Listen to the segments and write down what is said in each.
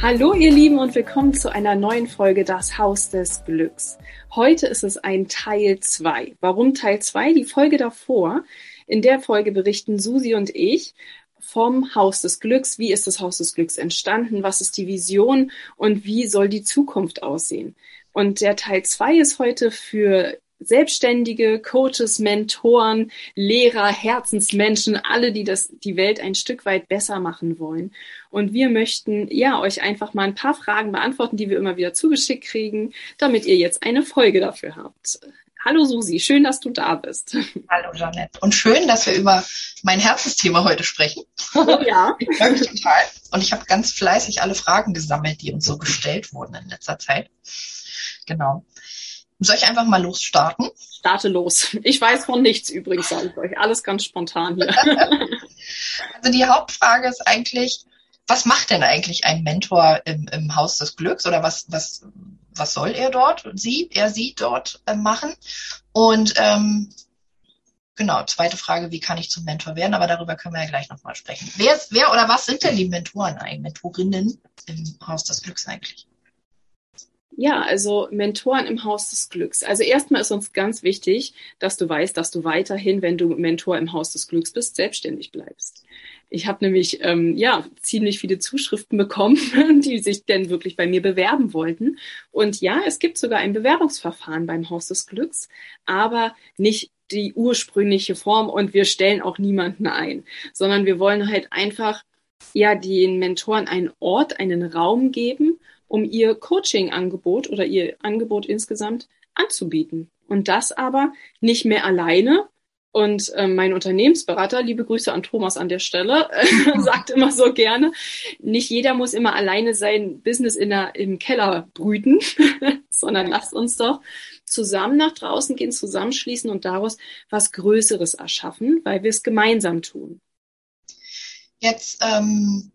Hallo ihr Lieben und willkommen zu einer neuen Folge Das Haus des Glücks. Heute ist es ein Teil 2. Warum Teil 2? Die Folge davor. In der Folge berichten Susi und ich vom Haus des Glücks. Wie ist das Haus des Glücks entstanden? Was ist die Vision? Und wie soll die Zukunft aussehen? Und der Teil zwei ist heute für Selbstständige, Coaches, Mentoren, Lehrer, Herzensmenschen, alle, die das, die Welt ein Stück weit besser machen wollen. Und wir möchten, ja, euch einfach mal ein paar Fragen beantworten, die wir immer wieder zugeschickt kriegen, damit ihr jetzt eine Folge dafür habt. Hallo Susi, schön, dass du da bist. Hallo Janette. Und schön, dass wir über mein Herzensthema heute sprechen. Oh, ja. ich freue mich total. Und ich habe ganz fleißig alle Fragen gesammelt, die uns so gestellt wurden in letzter Zeit. Genau. Soll ich einfach mal losstarten? Starte los. Ich weiß von nichts übrigens, sage ich euch. Alles ganz spontan hier. also die Hauptfrage ist eigentlich, was macht denn eigentlich ein Mentor im, im Haus des Glücks oder was, was, was soll er dort, sie, er, sie dort äh, machen? Und ähm, genau, zweite Frage, wie kann ich zum Mentor werden? Aber darüber können wir ja gleich nochmal sprechen. Wer, wer oder was sind denn die Mentoren eigentlich, Mentorinnen im Haus des Glücks eigentlich? Ja, also Mentoren im Haus des Glücks. Also erstmal ist uns ganz wichtig, dass du weißt, dass du weiterhin, wenn du Mentor im Haus des Glücks bist, selbstständig bleibst. Ich habe nämlich ähm, ja ziemlich viele Zuschriften bekommen, die sich denn wirklich bei mir bewerben wollten. Und ja, es gibt sogar ein Bewerbungsverfahren beim Haus des Glücks, aber nicht die ursprüngliche Form und wir stellen auch niemanden ein, sondern wir wollen halt einfach ja den Mentoren einen Ort, einen Raum geben, um ihr Coaching-Angebot oder ihr Angebot insgesamt anzubieten. Und das aber nicht mehr alleine. Und äh, mein Unternehmensberater, liebe Grüße an Thomas an der Stelle, äh, sagt immer so gerne, nicht jeder muss immer alleine sein Business in der, im Keller brüten, sondern lasst uns doch zusammen nach draußen gehen, zusammenschließen und daraus was Größeres erschaffen, weil wir es gemeinsam tun. Jetzt ähm,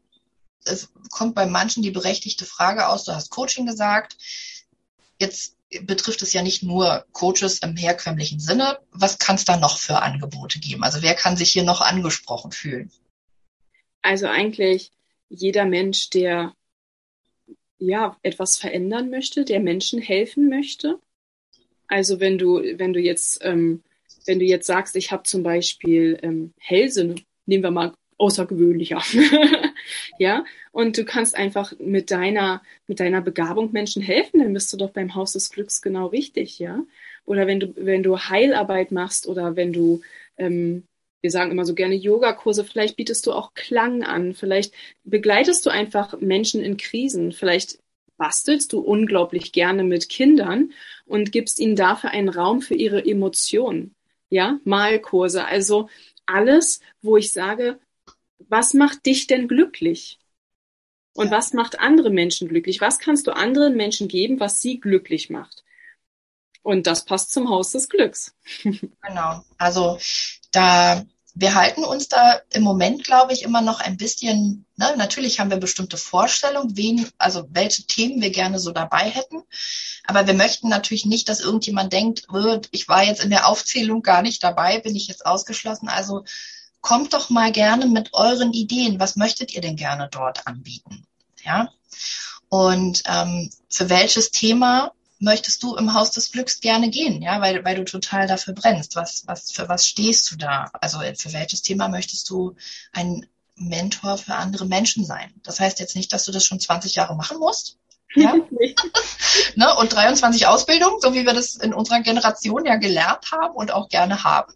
es kommt bei manchen die berechtigte Frage aus, du hast Coaching gesagt. Jetzt betrifft es ja nicht nur Coaches im herkömmlichen Sinne. Was kann es da noch für Angebote geben? Also wer kann sich hier noch angesprochen fühlen? Also eigentlich jeder Mensch, der ja etwas verändern möchte, der Menschen helfen möchte. Also wenn du, wenn du jetzt, ähm, wenn du jetzt sagst, ich habe zum Beispiel ähm, Hellsinne, nehmen wir mal außergewöhnlicher. ja, und du kannst einfach mit deiner, mit deiner Begabung Menschen helfen, dann bist du doch beim Haus des Glücks genau richtig, ja. Oder wenn du, wenn du Heilarbeit machst oder wenn du, ähm, wir sagen immer so gerne Yogakurse, vielleicht bietest du auch Klang an, vielleicht begleitest du einfach Menschen in Krisen, vielleicht bastelst du unglaublich gerne mit Kindern und gibst ihnen dafür einen Raum für ihre Emotionen. Ja, Malkurse, also alles, wo ich sage, was macht dich denn glücklich? Und ja. was macht andere Menschen glücklich? Was kannst du anderen Menschen geben, was sie glücklich macht? Und das passt zum Haus des Glücks. Genau. Also da wir halten uns da im Moment, glaube ich, immer noch ein bisschen, ne, natürlich haben wir bestimmte Vorstellungen, wen, also welche Themen wir gerne so dabei hätten. Aber wir möchten natürlich nicht, dass irgendjemand denkt, äh, ich war jetzt in der Aufzählung gar nicht dabei, bin ich jetzt ausgeschlossen. Also kommt doch mal gerne mit euren Ideen. Was möchtet ihr denn gerne dort anbieten? Ja. Und ähm, für welches Thema möchtest du im Haus des Glücks gerne gehen? Ja, weil, weil du total dafür brennst. Was, was, für was stehst du da? Also für welches Thema möchtest du ein Mentor für andere Menschen sein? Das heißt jetzt nicht, dass du das schon 20 Jahre machen musst. Ja? ne? Und 23 Ausbildungen, so wie wir das in unserer Generation ja gelernt haben und auch gerne haben,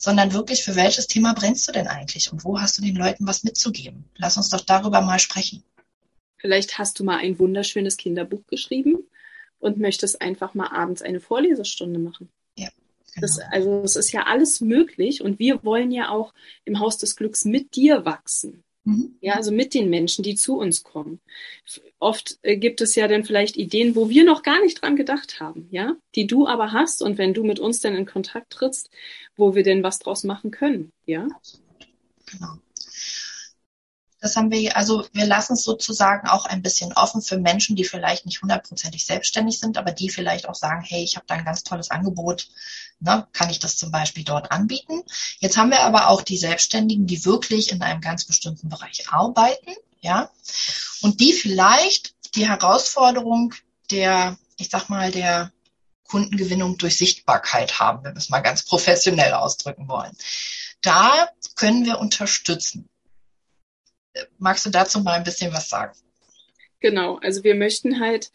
sondern wirklich, für welches Thema brennst du denn eigentlich und wo hast du den Leuten was mitzugeben? Lass uns doch darüber mal sprechen. Vielleicht hast du mal ein wunderschönes Kinderbuch geschrieben und möchtest einfach mal abends eine Vorlesestunde machen. Ja. Genau. Das, also es ist ja alles möglich und wir wollen ja auch im Haus des Glücks mit dir wachsen. Mhm. Ja, also mit den Menschen, die zu uns kommen. Oft äh, gibt es ja dann vielleicht Ideen, wo wir noch gar nicht dran gedacht haben, ja, die du aber hast und wenn du mit uns dann in Kontakt trittst, wo wir denn was draus machen können, ja. Genau. Das haben wir, also wir lassen es sozusagen auch ein bisschen offen für Menschen, die vielleicht nicht hundertprozentig selbstständig sind, aber die vielleicht auch sagen, hey, ich habe da ein ganz tolles Angebot, ne, kann ich das zum Beispiel dort anbieten. Jetzt haben wir aber auch die Selbstständigen, die wirklich in einem ganz bestimmten Bereich arbeiten, ja, und die vielleicht die Herausforderung der, ich sag mal, der Kundengewinnung durch Sichtbarkeit haben, wenn wir es mal ganz professionell ausdrücken wollen. Da können wir unterstützen. Magst du dazu mal ein bisschen was sagen? Genau, also wir möchten halt,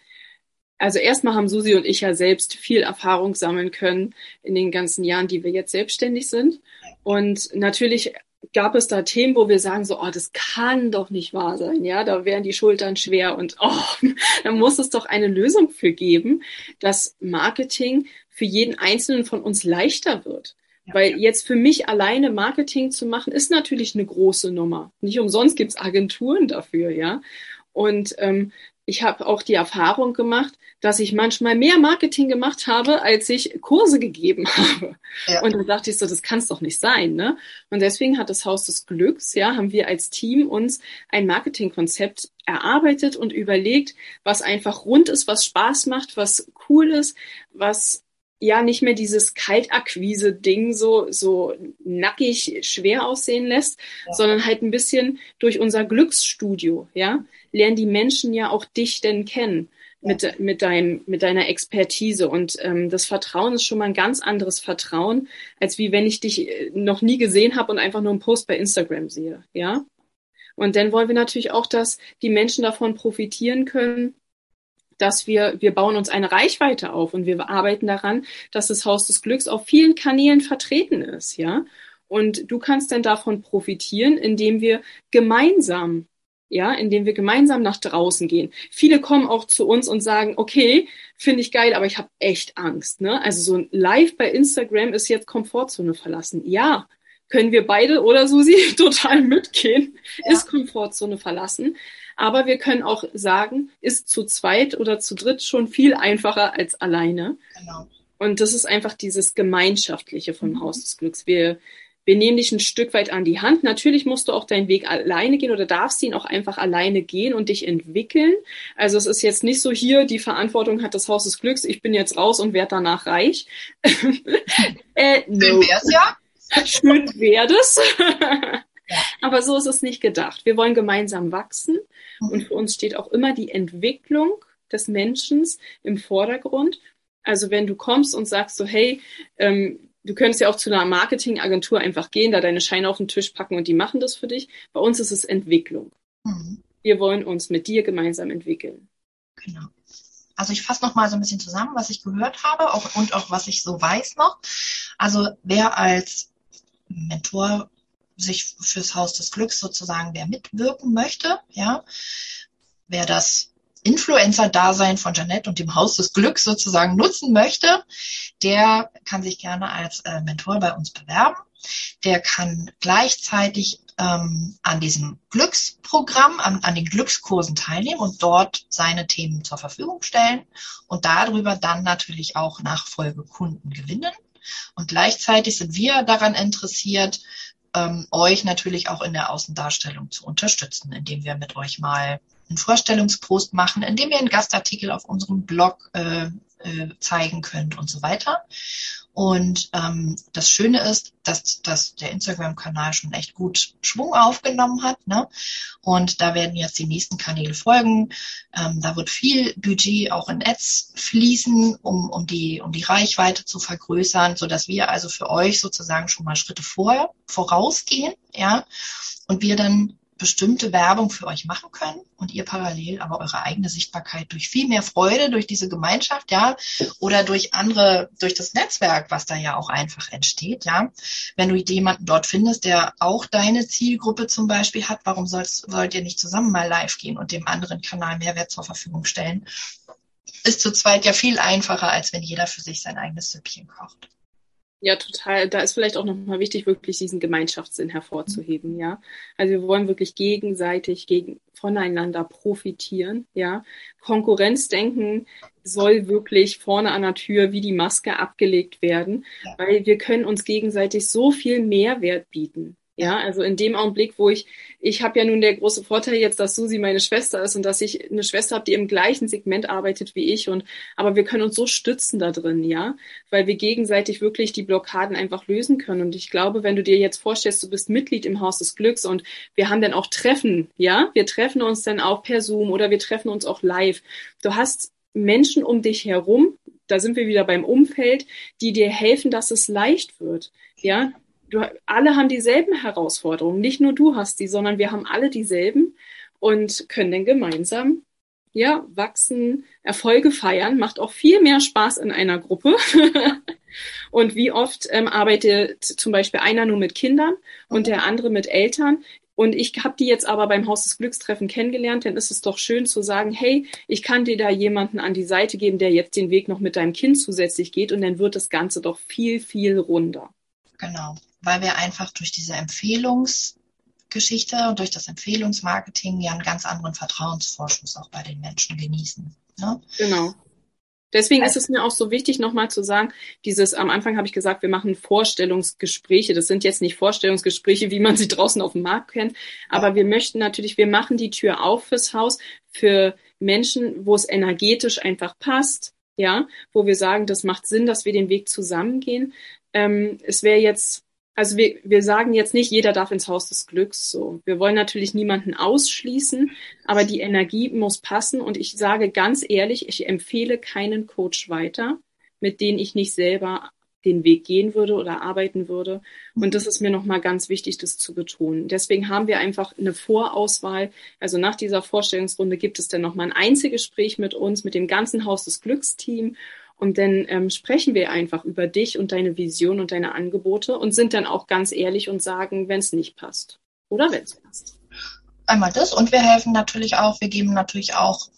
also erstmal haben Susi und ich ja selbst viel Erfahrung sammeln können in den ganzen Jahren, die wir jetzt selbstständig sind. Und natürlich gab es da Themen, wo wir sagen so, oh, das kann doch nicht wahr sein, ja, da wären die Schultern schwer und oh, da muss es doch eine Lösung für geben, dass Marketing für jeden Einzelnen von uns leichter wird. Weil jetzt für mich alleine Marketing zu machen, ist natürlich eine große Nummer. Nicht umsonst gibt's Agenturen dafür, ja. Und ähm, ich habe auch die Erfahrung gemacht, dass ich manchmal mehr Marketing gemacht habe, als ich Kurse gegeben habe. Ja. Und dann dachte ich so, das kann es doch nicht sein, ne? Und deswegen hat das Haus des Glücks, ja, haben wir als Team uns ein Marketingkonzept erarbeitet und überlegt, was einfach rund ist, was Spaß macht, was cool ist, was ja nicht mehr dieses Kaltakquise-Ding so, so nackig schwer aussehen lässt, ja. sondern halt ein bisschen durch unser Glücksstudio, ja, lernen die Menschen ja auch dich denn kennen mit, mit, deinem, mit deiner Expertise. Und ähm, das Vertrauen ist schon mal ein ganz anderes Vertrauen, als wie wenn ich dich äh, noch nie gesehen habe und einfach nur einen Post bei Instagram sehe, ja. Und dann wollen wir natürlich auch, dass die Menschen davon profitieren können, dass wir, wir bauen uns eine Reichweite auf und wir arbeiten daran, dass das Haus des Glücks auf vielen Kanälen vertreten ist, ja. Und du kannst dann davon profitieren, indem wir gemeinsam, ja, indem wir gemeinsam nach draußen gehen. Viele kommen auch zu uns und sagen, okay, finde ich geil, aber ich habe echt Angst, ne? Also so ein Live bei Instagram ist jetzt Komfortzone verlassen. Ja, können wir beide oder Susi total mitgehen, ja. ist Komfortzone verlassen. Aber wir können auch sagen, ist zu zweit oder zu dritt schon viel einfacher als alleine. Genau. Und das ist einfach dieses Gemeinschaftliche vom mhm. Haus des Glücks. Wir, wir nehmen dich ein Stück weit an die Hand. Natürlich musst du auch deinen Weg alleine gehen oder darfst ihn auch einfach alleine gehen und dich entwickeln. Also es ist jetzt nicht so hier, die Verantwortung hat das Haus des Glücks, ich bin jetzt raus und werde danach reich. äh, no. wär's ja. Schön wäre das. Aber so ist es nicht gedacht. Wir wollen gemeinsam wachsen mhm. und für uns steht auch immer die Entwicklung des Menschen im Vordergrund. Also wenn du kommst und sagst so, hey, ähm, du könntest ja auch zu einer Marketingagentur einfach gehen, da deine Scheine auf den Tisch packen und die machen das für dich. Bei uns ist es Entwicklung. Mhm. Wir wollen uns mit dir gemeinsam entwickeln. Genau. Also ich fasse noch mal so ein bisschen zusammen, was ich gehört habe auch, und auch was ich so weiß noch. Also wer als Mentor sich fürs Haus des Glücks sozusagen, wer mitwirken möchte, ja, wer das Influencer-Dasein von Janette und dem Haus des Glücks sozusagen nutzen möchte, der kann sich gerne als äh, Mentor bei uns bewerben. Der kann gleichzeitig ähm, an diesem Glücksprogramm, an, an den Glückskursen teilnehmen und dort seine Themen zur Verfügung stellen und darüber dann natürlich auch Nachfolgekunden gewinnen. Und gleichzeitig sind wir daran interessiert, ähm, euch natürlich auch in der Außendarstellung zu unterstützen, indem wir mit euch mal einen Vorstellungspost machen, indem ihr einen Gastartikel auf unserem Blog äh, äh, zeigen könnt und so weiter. Und ähm, das Schöne ist, dass, dass der Instagram-Kanal schon echt gut Schwung aufgenommen hat. Ne? Und da werden jetzt die nächsten Kanäle folgen. Ähm, da wird viel Budget auch in Ads fließen, um, um, die, um die Reichweite zu vergrößern, so dass wir also für euch sozusagen schon mal Schritte vorher vorausgehen, ja, und wir dann bestimmte Werbung für euch machen können und ihr parallel aber eure eigene Sichtbarkeit durch viel mehr Freude, durch diese Gemeinschaft, ja, oder durch andere, durch das Netzwerk, was da ja auch einfach entsteht, ja. Wenn du jemanden dort findest, der auch deine Zielgruppe zum Beispiel hat, warum sollst, sollt ihr nicht zusammen mal live gehen und dem anderen Kanal Mehrwert zur Verfügung stellen? Ist zu zweit ja viel einfacher, als wenn jeder für sich sein eigenes Süppchen kocht. Ja, total. Da ist vielleicht auch nochmal wichtig, wirklich diesen Gemeinschaftssinn hervorzuheben, ja. Also wir wollen wirklich gegenseitig gegen, voneinander profitieren, ja. Konkurrenzdenken soll wirklich vorne an der Tür wie die Maske abgelegt werden, weil wir können uns gegenseitig so viel Mehrwert bieten, ja, also in dem Augenblick, wo ich, ich habe ja nun der große Vorteil jetzt, dass Susi meine Schwester ist und dass ich eine Schwester habe, die im gleichen Segment arbeitet wie ich und aber wir können uns so stützen da drin, ja, weil wir gegenseitig wirklich die Blockaden einfach lösen können und ich glaube, wenn du dir jetzt vorstellst, du bist Mitglied im Haus des Glücks und wir haben dann auch Treffen, ja, wir treffen uns dann auch per Zoom oder wir treffen uns auch live. Du hast Menschen um dich herum, da sind wir wieder beim Umfeld, die dir helfen, dass es leicht wird. Ja, du, alle haben dieselben Herausforderungen. Nicht nur du hast die, sondern wir haben alle dieselben und können dann gemeinsam ja, wachsen, Erfolge feiern, macht auch viel mehr Spaß in einer Gruppe. und wie oft ähm, arbeitet zum Beispiel einer nur mit Kindern und der andere mit Eltern. Und ich habe die jetzt aber beim Haus des Glückstreffen kennengelernt, dann ist es doch schön zu sagen, hey, ich kann dir da jemanden an die Seite geben, der jetzt den Weg noch mit deinem Kind zusätzlich geht und dann wird das Ganze doch viel, viel runder. Genau weil wir einfach durch diese Empfehlungsgeschichte und durch das Empfehlungsmarketing ja einen ganz anderen Vertrauensvorschuss auch bei den Menschen genießen. Ne? Genau. Deswegen ist es mir auch so wichtig, nochmal zu sagen, dieses, am Anfang habe ich gesagt, wir machen Vorstellungsgespräche. Das sind jetzt nicht Vorstellungsgespräche, wie man sie draußen auf dem Markt kennt. Aber wir möchten natürlich, wir machen die Tür auf fürs Haus, für Menschen, wo es energetisch einfach passt. Ja, wo wir sagen, das macht Sinn, dass wir den Weg zusammengehen. Ähm, es wäre jetzt also wir, wir sagen jetzt nicht, jeder darf ins Haus des Glücks. So, wir wollen natürlich niemanden ausschließen, aber die Energie muss passen. Und ich sage ganz ehrlich, ich empfehle keinen Coach weiter, mit dem ich nicht selber den Weg gehen würde oder arbeiten würde. Und das ist mir nochmal ganz wichtig, das zu betonen. Deswegen haben wir einfach eine Vorauswahl. Also nach dieser Vorstellungsrunde gibt es dann nochmal ein Einzelgespräch mit uns, mit dem ganzen Haus des Glücksteam. Und dann ähm, sprechen wir einfach über dich und deine Vision und deine Angebote und sind dann auch ganz ehrlich und sagen, wenn es nicht passt oder wenn es passt. Einmal das und wir helfen natürlich auch, wir geben natürlich auch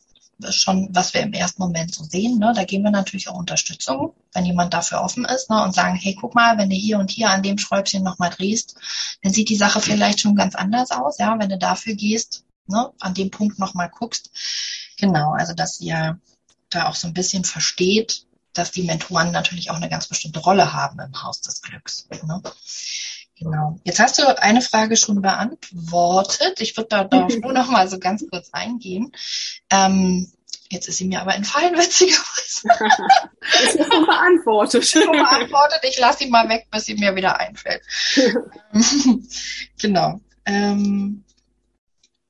schon, was wir im ersten Moment so sehen, ne, da geben wir natürlich auch Unterstützung, wenn jemand dafür offen ist ne, und sagen, hey, guck mal, wenn du hier und hier an dem Schräubchen nochmal drehst, dann sieht die Sache vielleicht schon ganz anders aus, ja, wenn du dafür gehst, ne, an dem Punkt nochmal guckst. Genau, also dass ihr da auch so ein bisschen versteht, dass die Mentoren natürlich auch eine ganz bestimmte Rolle haben im Haus des Glücks. Ne? Genau. Jetzt hast du eine Frage schon beantwortet. Ich würde da darauf nur noch mal so ganz kurz eingehen. Ähm, jetzt ist sie mir aber entfallen, witzigerweise. ist ja schon beantwortet. Schon beantwortet. Ich lasse sie mal weg, bis sie mir wieder einfällt. genau. Ähm,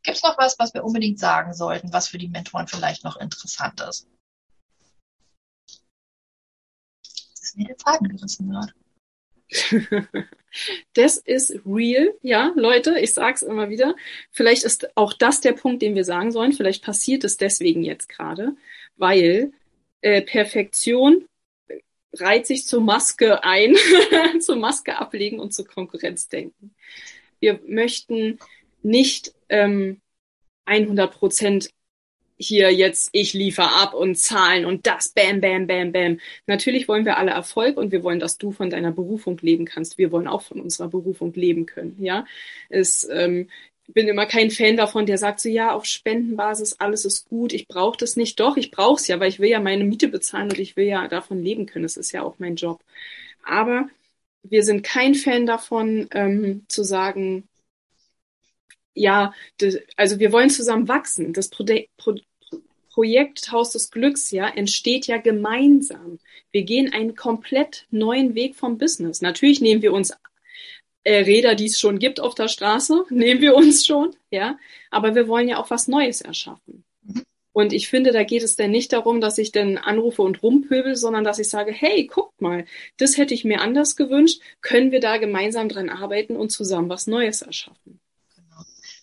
Gibt es noch was, was wir unbedingt sagen sollten, was für die Mentoren vielleicht noch interessant ist? Mir der Faden gerissen wird. Das ist real, ja, Leute, ich sag's immer wieder. Vielleicht ist auch das der Punkt, den wir sagen sollen. Vielleicht passiert es deswegen jetzt gerade, weil äh, Perfektion reiht sich zur Maske ein, zur Maske ablegen und zur Konkurrenz denken. Wir möchten nicht ähm, 100 Prozent hier jetzt ich liefere ab und Zahlen und das, bam, bam, bam, bam. Natürlich wollen wir alle Erfolg und wir wollen, dass du von deiner Berufung leben kannst. Wir wollen auch von unserer Berufung leben können, ja. Es, ähm, bin immer kein Fan davon, der sagt so, ja, auf Spendenbasis, alles ist gut, ich brauche das nicht. Doch, ich brauche es ja, weil ich will ja meine Miete bezahlen und ich will ja davon leben können. Das ist ja auch mein Job. Aber wir sind kein Fan davon, ähm, zu sagen, ja, das, also wir wollen zusammen wachsen. Das Pro Pro Projekt Haus des Glücks ja entsteht ja gemeinsam. Wir gehen einen komplett neuen Weg vom Business. Natürlich nehmen wir uns äh, Räder, die es schon gibt auf der Straße, nehmen wir uns schon, ja, aber wir wollen ja auch was Neues erschaffen. Mhm. Und ich finde, da geht es denn nicht darum, dass ich dann anrufe und rumpöbel, sondern dass ich sage, hey, guckt mal, das hätte ich mir anders gewünscht, können wir da gemeinsam dran arbeiten und zusammen was Neues erschaffen.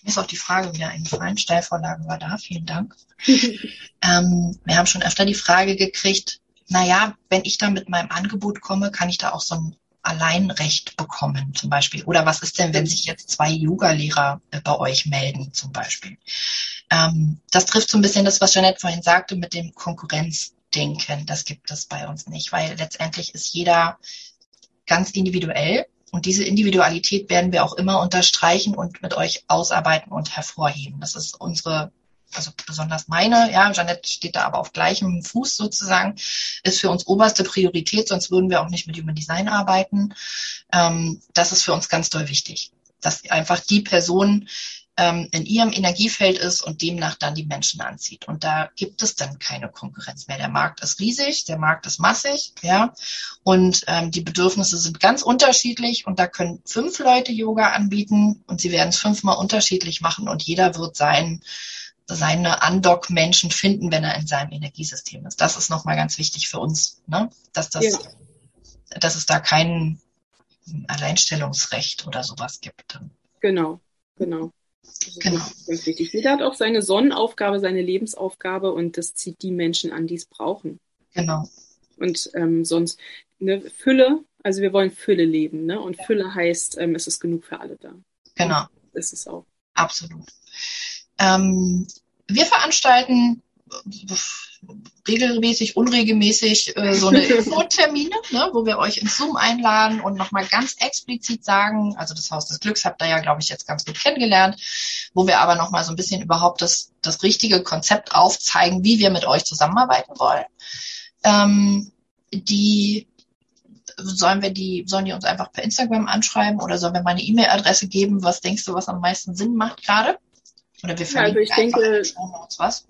Mir ist auch die Frage wieder eingefallen. Steilvorlage war da. Vielen Dank. ähm, wir haben schon öfter die Frage gekriegt, naja, wenn ich da mit meinem Angebot komme, kann ich da auch so ein Alleinrecht bekommen zum Beispiel? Oder was ist denn, wenn sich jetzt zwei Yoga-Lehrer äh, bei euch melden zum Beispiel? Ähm, das trifft so ein bisschen das, was Jeanette vorhin sagte mit dem Konkurrenzdenken. Das gibt es bei uns nicht, weil letztendlich ist jeder ganz individuell. Und diese Individualität werden wir auch immer unterstreichen und mit euch ausarbeiten und hervorheben. Das ist unsere, also besonders meine, ja, Jeanette steht da aber auf gleichem Fuß sozusagen, ist für uns oberste Priorität, sonst würden wir auch nicht mit Human Design arbeiten. Ähm, das ist für uns ganz doll wichtig, dass einfach die Person ähm, in ihrem Energiefeld ist und demnach dann die Menschen anzieht. Und da gibt es dann keine Konkurrenz mehr. Der Markt ist riesig, der Markt ist massig, ja, und ähm, die Bedürfnisse sind ganz unterschiedlich und da können fünf Leute Yoga anbieten und sie werden es fünfmal unterschiedlich machen und jeder wird sein seine Undock-Menschen finden, wenn er in seinem Energiesystem ist. Das ist nochmal ganz wichtig für uns, ne? dass, das, ja. dass es da kein Alleinstellungsrecht oder sowas gibt. Genau, genau. Das genau. Ganz wichtig. Jeder hat auch seine Sonnenaufgabe, seine Lebensaufgabe und das zieht die Menschen an, die es brauchen. Genau. Und ähm, sonst eine Fülle, also wir wollen Fülle leben, ne? Und Fülle heißt, ähm, es ist genug für alle da. Genau. Und ist es auch. Absolut. Ähm, wir veranstalten regelmäßig, unregelmäßig äh, so eine Infotermine, ne, wo wir euch ins Zoom einladen und nochmal ganz explizit sagen, also das Haus des Glücks habt ihr ja, glaube ich, jetzt ganz gut kennengelernt, wo wir aber nochmal so ein bisschen überhaupt das, das richtige Konzept aufzeigen, wie wir mit euch zusammenarbeiten wollen. Ähm, die sollen wir die, sollen die uns einfach per Instagram anschreiben oder sollen wir mal eine E-Mail-Adresse geben? Was denkst du, was am meisten Sinn macht gerade? Oder wir verlinken ja, also ich denke, was?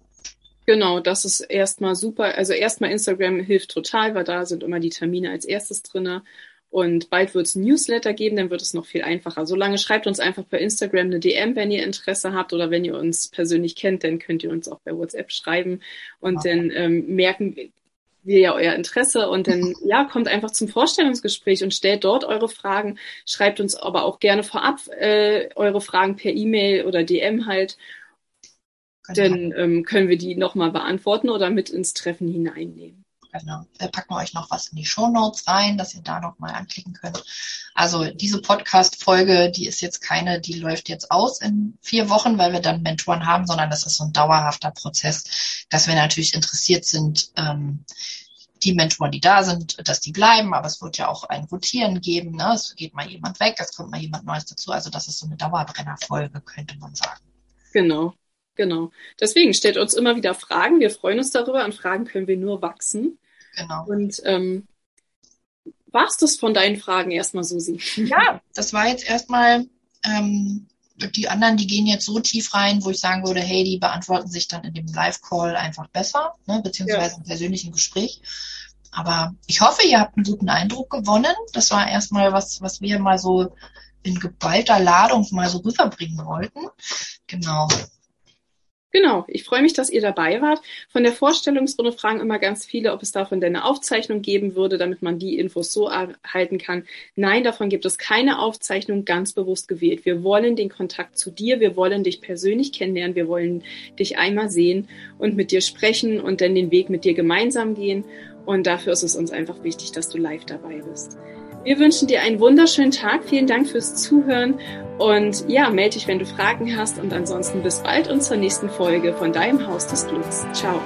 Genau, das ist erstmal super. Also erstmal Instagram hilft total, weil da sind immer die Termine als erstes drinne. Und bald wird es ein Newsletter geben, dann wird es noch viel einfacher. Solange schreibt uns einfach per Instagram eine DM, wenn ihr Interesse habt oder wenn ihr uns persönlich kennt, dann könnt ihr uns auch bei WhatsApp schreiben und okay. dann ähm, merken wir ja euer Interesse und dann ja kommt einfach zum Vorstellungsgespräch und stellt dort eure Fragen. Schreibt uns aber auch gerne vorab äh, eure Fragen per E-Mail oder DM halt Genau. Dann ähm, können wir die nochmal beantworten oder mit ins Treffen hineinnehmen. Genau. Wir packen euch noch was in die Show Notes rein, dass ihr da nochmal anklicken könnt. Also diese Podcast-Folge, die ist jetzt keine, die läuft jetzt aus in vier Wochen, weil wir dann Mentoren haben, sondern das ist so ein dauerhafter Prozess, dass wir natürlich interessiert sind, ähm, die Mentoren, die da sind, dass die bleiben, aber es wird ja auch ein Rotieren geben. Ne? Es geht mal jemand weg, es kommt mal jemand Neues dazu. Also das ist so eine Dauerbrennerfolge, könnte man sagen. Genau. Genau. Deswegen stellt uns immer wieder Fragen. Wir freuen uns darüber. An Fragen können wir nur wachsen. Genau. Und ähm, war's das von deinen Fragen erstmal, Susi? Ja, das war jetzt erstmal ähm, die anderen, die gehen jetzt so tief rein, wo ich sagen würde, hey, die beantworten sich dann in dem Live-Call einfach besser, ne, beziehungsweise ja. im persönlichen Gespräch. Aber ich hoffe, ihr habt einen guten Eindruck gewonnen. Das war erstmal was, was wir mal so in geballter Ladung mal so rüberbringen wollten. Genau. Genau, ich freue mich, dass ihr dabei wart. Von der Vorstellungsrunde fragen immer ganz viele, ob es davon denn eine Aufzeichnung geben würde, damit man die Infos so erhalten kann. Nein, davon gibt es keine Aufzeichnung, ganz bewusst gewählt. Wir wollen den Kontakt zu dir, wir wollen dich persönlich kennenlernen, wir wollen dich einmal sehen und mit dir sprechen und dann den Weg mit dir gemeinsam gehen. Und dafür ist es uns einfach wichtig, dass du live dabei bist. Wir wünschen dir einen wunderschönen Tag. Vielen Dank fürs Zuhören. Und ja, melde dich, wenn du Fragen hast. Und ansonsten bis bald und zur nächsten Folge von deinem Haus des Glücks. Ciao.